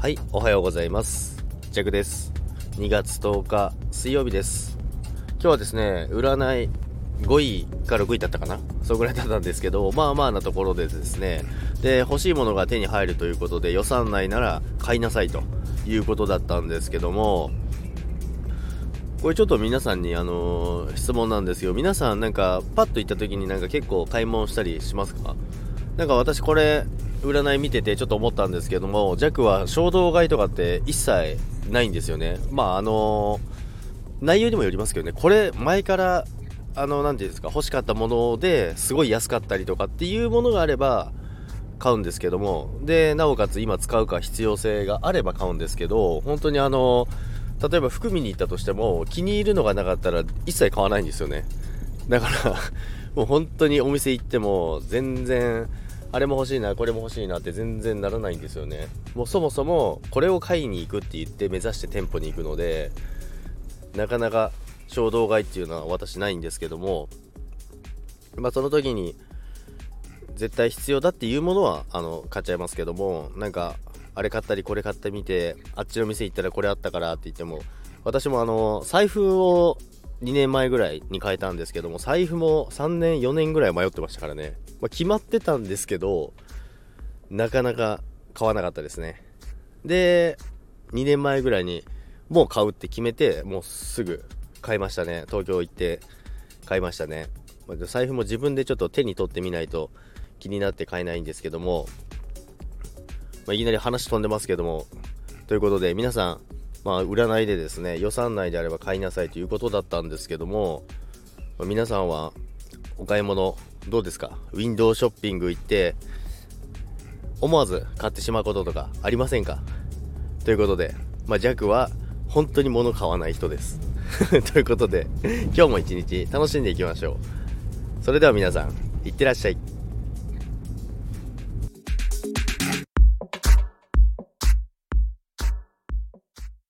はい、おはようございます。ジャクです。2月10日水曜日です。今日はですね、占い5位から6位だったかな？それぐらいだったんですけど、まあまあなところでですね、で、欲しいものが手に入るということで予算内なら買いなさいということだったんですけども、これちょっと皆さんにあのー質問なんですよ。皆さんなんかパッと行った時になんか結構買い物したりしますか？なんか私これ占い見ててちょっと思ったんですけども、弱は衝動買いとかって一切ないんですよね。まああの内容にもよりますけどね、これ前からあの、なんていうんですか、欲しかったものですごい安かったりとかっていうものがあれば買うんですけども、で、なおかつ今使うか必要性があれば買うんですけど、本当にあの、例えば服見に行ったとしても気に入るのがなかったら一切買わないんですよね。だから、もう本当にお店行っても全然、あれも欲しいな、これも欲しいなって全然ならないんですよね。もうそもそもこれを買いに行くって言って目指して店舗に行くので、なかなか衝動買いっていうのは私ないんですけども、まあその時に絶対必要だっていうものはあの買っちゃいますけども、なんかあれ買ったりこれ買ってみて、あっちの店行ったらこれあったからって言っても、私もあの財布を2年前ぐらいに変えたんですけども財布も3年4年ぐらい迷ってましたからね、まあ、決まってたんですけどなかなか買わなかったですね。で2年前ぐらいにもう買うって決めてもうすぐ買いましたね。東京行って買いましたね。まあ財布も自分でちょっと手に取ってみないと気になって買えないんですけども、まあ、いきなり話飛んでますけどもということで皆さんまあ、占いでですね予算内であれば買いなさいということだったんですけども、まあ皆さんはお買い物どうですか？ウィンドウショッピング行って思わず買ってしまうこととかありませんか？ということで、まあ、ジャックは本当に物買わない人です。ということで今日も一日楽しんでいきましょう。それでは皆さんいってらっしゃい。